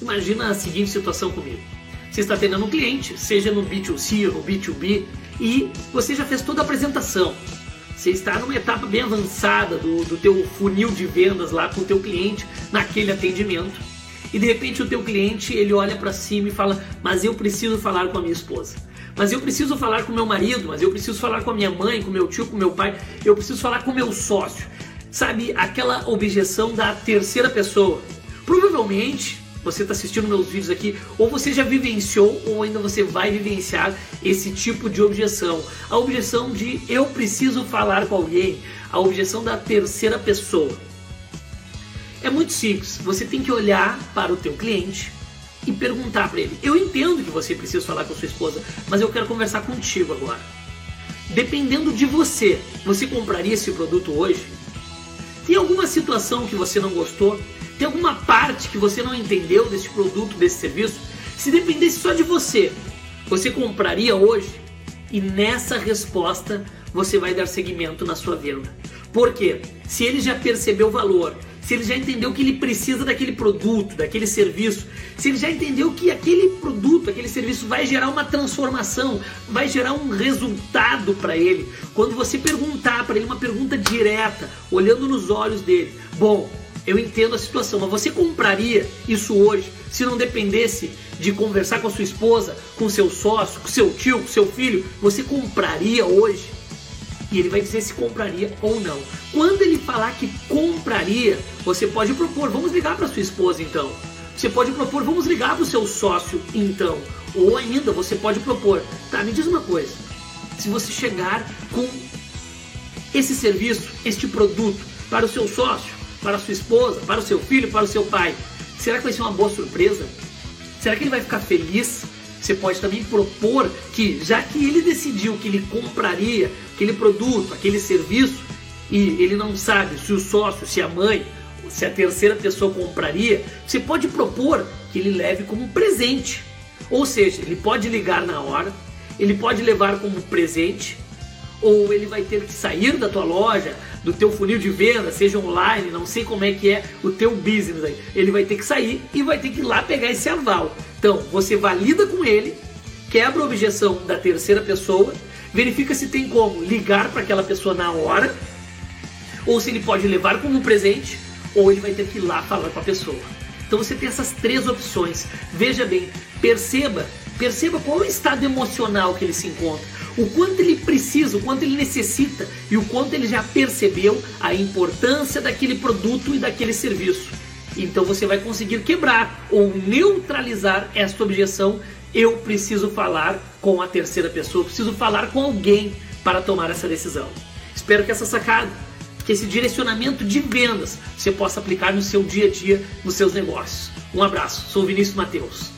Imagina a seguinte situação comigo. Você está atendendo um cliente, seja no B2C ou no B2B, e você já fez toda a apresentação. Você está numa etapa bem avançada do, do teu funil de vendas lá com o teu cliente naquele atendimento. E de repente o teu cliente ele olha para cima e fala: "Mas eu preciso falar com a minha esposa. Mas eu preciso falar com meu marido, mas eu preciso falar com a minha mãe, com meu tio, com meu pai, eu preciso falar com meu sócio". Sabe aquela objeção da terceira pessoa? Provavelmente você está assistindo meus vídeos aqui, ou você já vivenciou, ou ainda você vai vivenciar esse tipo de objeção. A objeção de eu preciso falar com alguém, a objeção da terceira pessoa. É muito simples, você tem que olhar para o teu cliente e perguntar para ele: "Eu entendo que você precisa falar com sua esposa, mas eu quero conversar contigo agora. Dependendo de você, você compraria esse produto hoje? Tem alguma situação que você não gostou? Tem alguma parte que você não entendeu desse produto, desse serviço? Se dependesse só de você, você compraria hoje? E nessa resposta você vai dar seguimento na sua venda. Por quê? Se ele já percebeu o valor, se ele já entendeu que ele precisa daquele produto, daquele serviço, se ele já entendeu que aquele produto, aquele serviço vai gerar uma transformação, vai gerar um resultado para ele. Quando você perguntar para ele uma pergunta direta, olhando nos olhos dele, bom, eu entendo a situação, mas você compraria isso hoje se não dependesse de conversar com a sua esposa, com seu sócio, com seu tio, com seu filho? Você compraria hoje? E ele vai dizer se compraria ou não. Quando ele falar que compraria, você pode propor, vamos ligar para sua esposa então. Você pode propor, vamos ligar para o seu sócio então. Ou ainda você pode propor, tá, me diz uma coisa. Se você chegar com esse serviço, este produto para o seu sócio, para sua esposa, para o seu filho, para o seu pai, será que vai ser uma boa surpresa? Será que ele vai ficar feliz? Você pode também propor que, já que ele decidiu que ele compraria aquele produto, aquele serviço, e ele não sabe se o sócio, se a mãe, se a terceira pessoa compraria, você pode propor que ele leve como presente. Ou seja, ele pode ligar na hora, ele pode levar como presente, ou ele vai ter que sair da tua loja, do teu funil de venda, seja online, não sei como é que é o teu business aí. Ele vai ter que sair e vai ter que ir lá pegar esse aval. Então, você valida com ele, quebra a objeção da terceira pessoa, verifica se tem como ligar para aquela pessoa na hora, ou se ele pode levar como presente, ou ele vai ter que ir lá falar com a pessoa. Então você tem essas três opções. Veja bem, perceba, perceba qual é o estado emocional que ele se encontra o quanto ele precisa, o quanto ele necessita e o quanto ele já percebeu a importância daquele produto e daquele serviço. Então você vai conseguir quebrar ou neutralizar esta objeção. Eu preciso falar com a terceira pessoa, preciso falar com alguém para tomar essa decisão. Espero que essa sacada, que esse direcionamento de vendas você possa aplicar no seu dia a dia, nos seus negócios. Um abraço, sou Vinícius Mateus.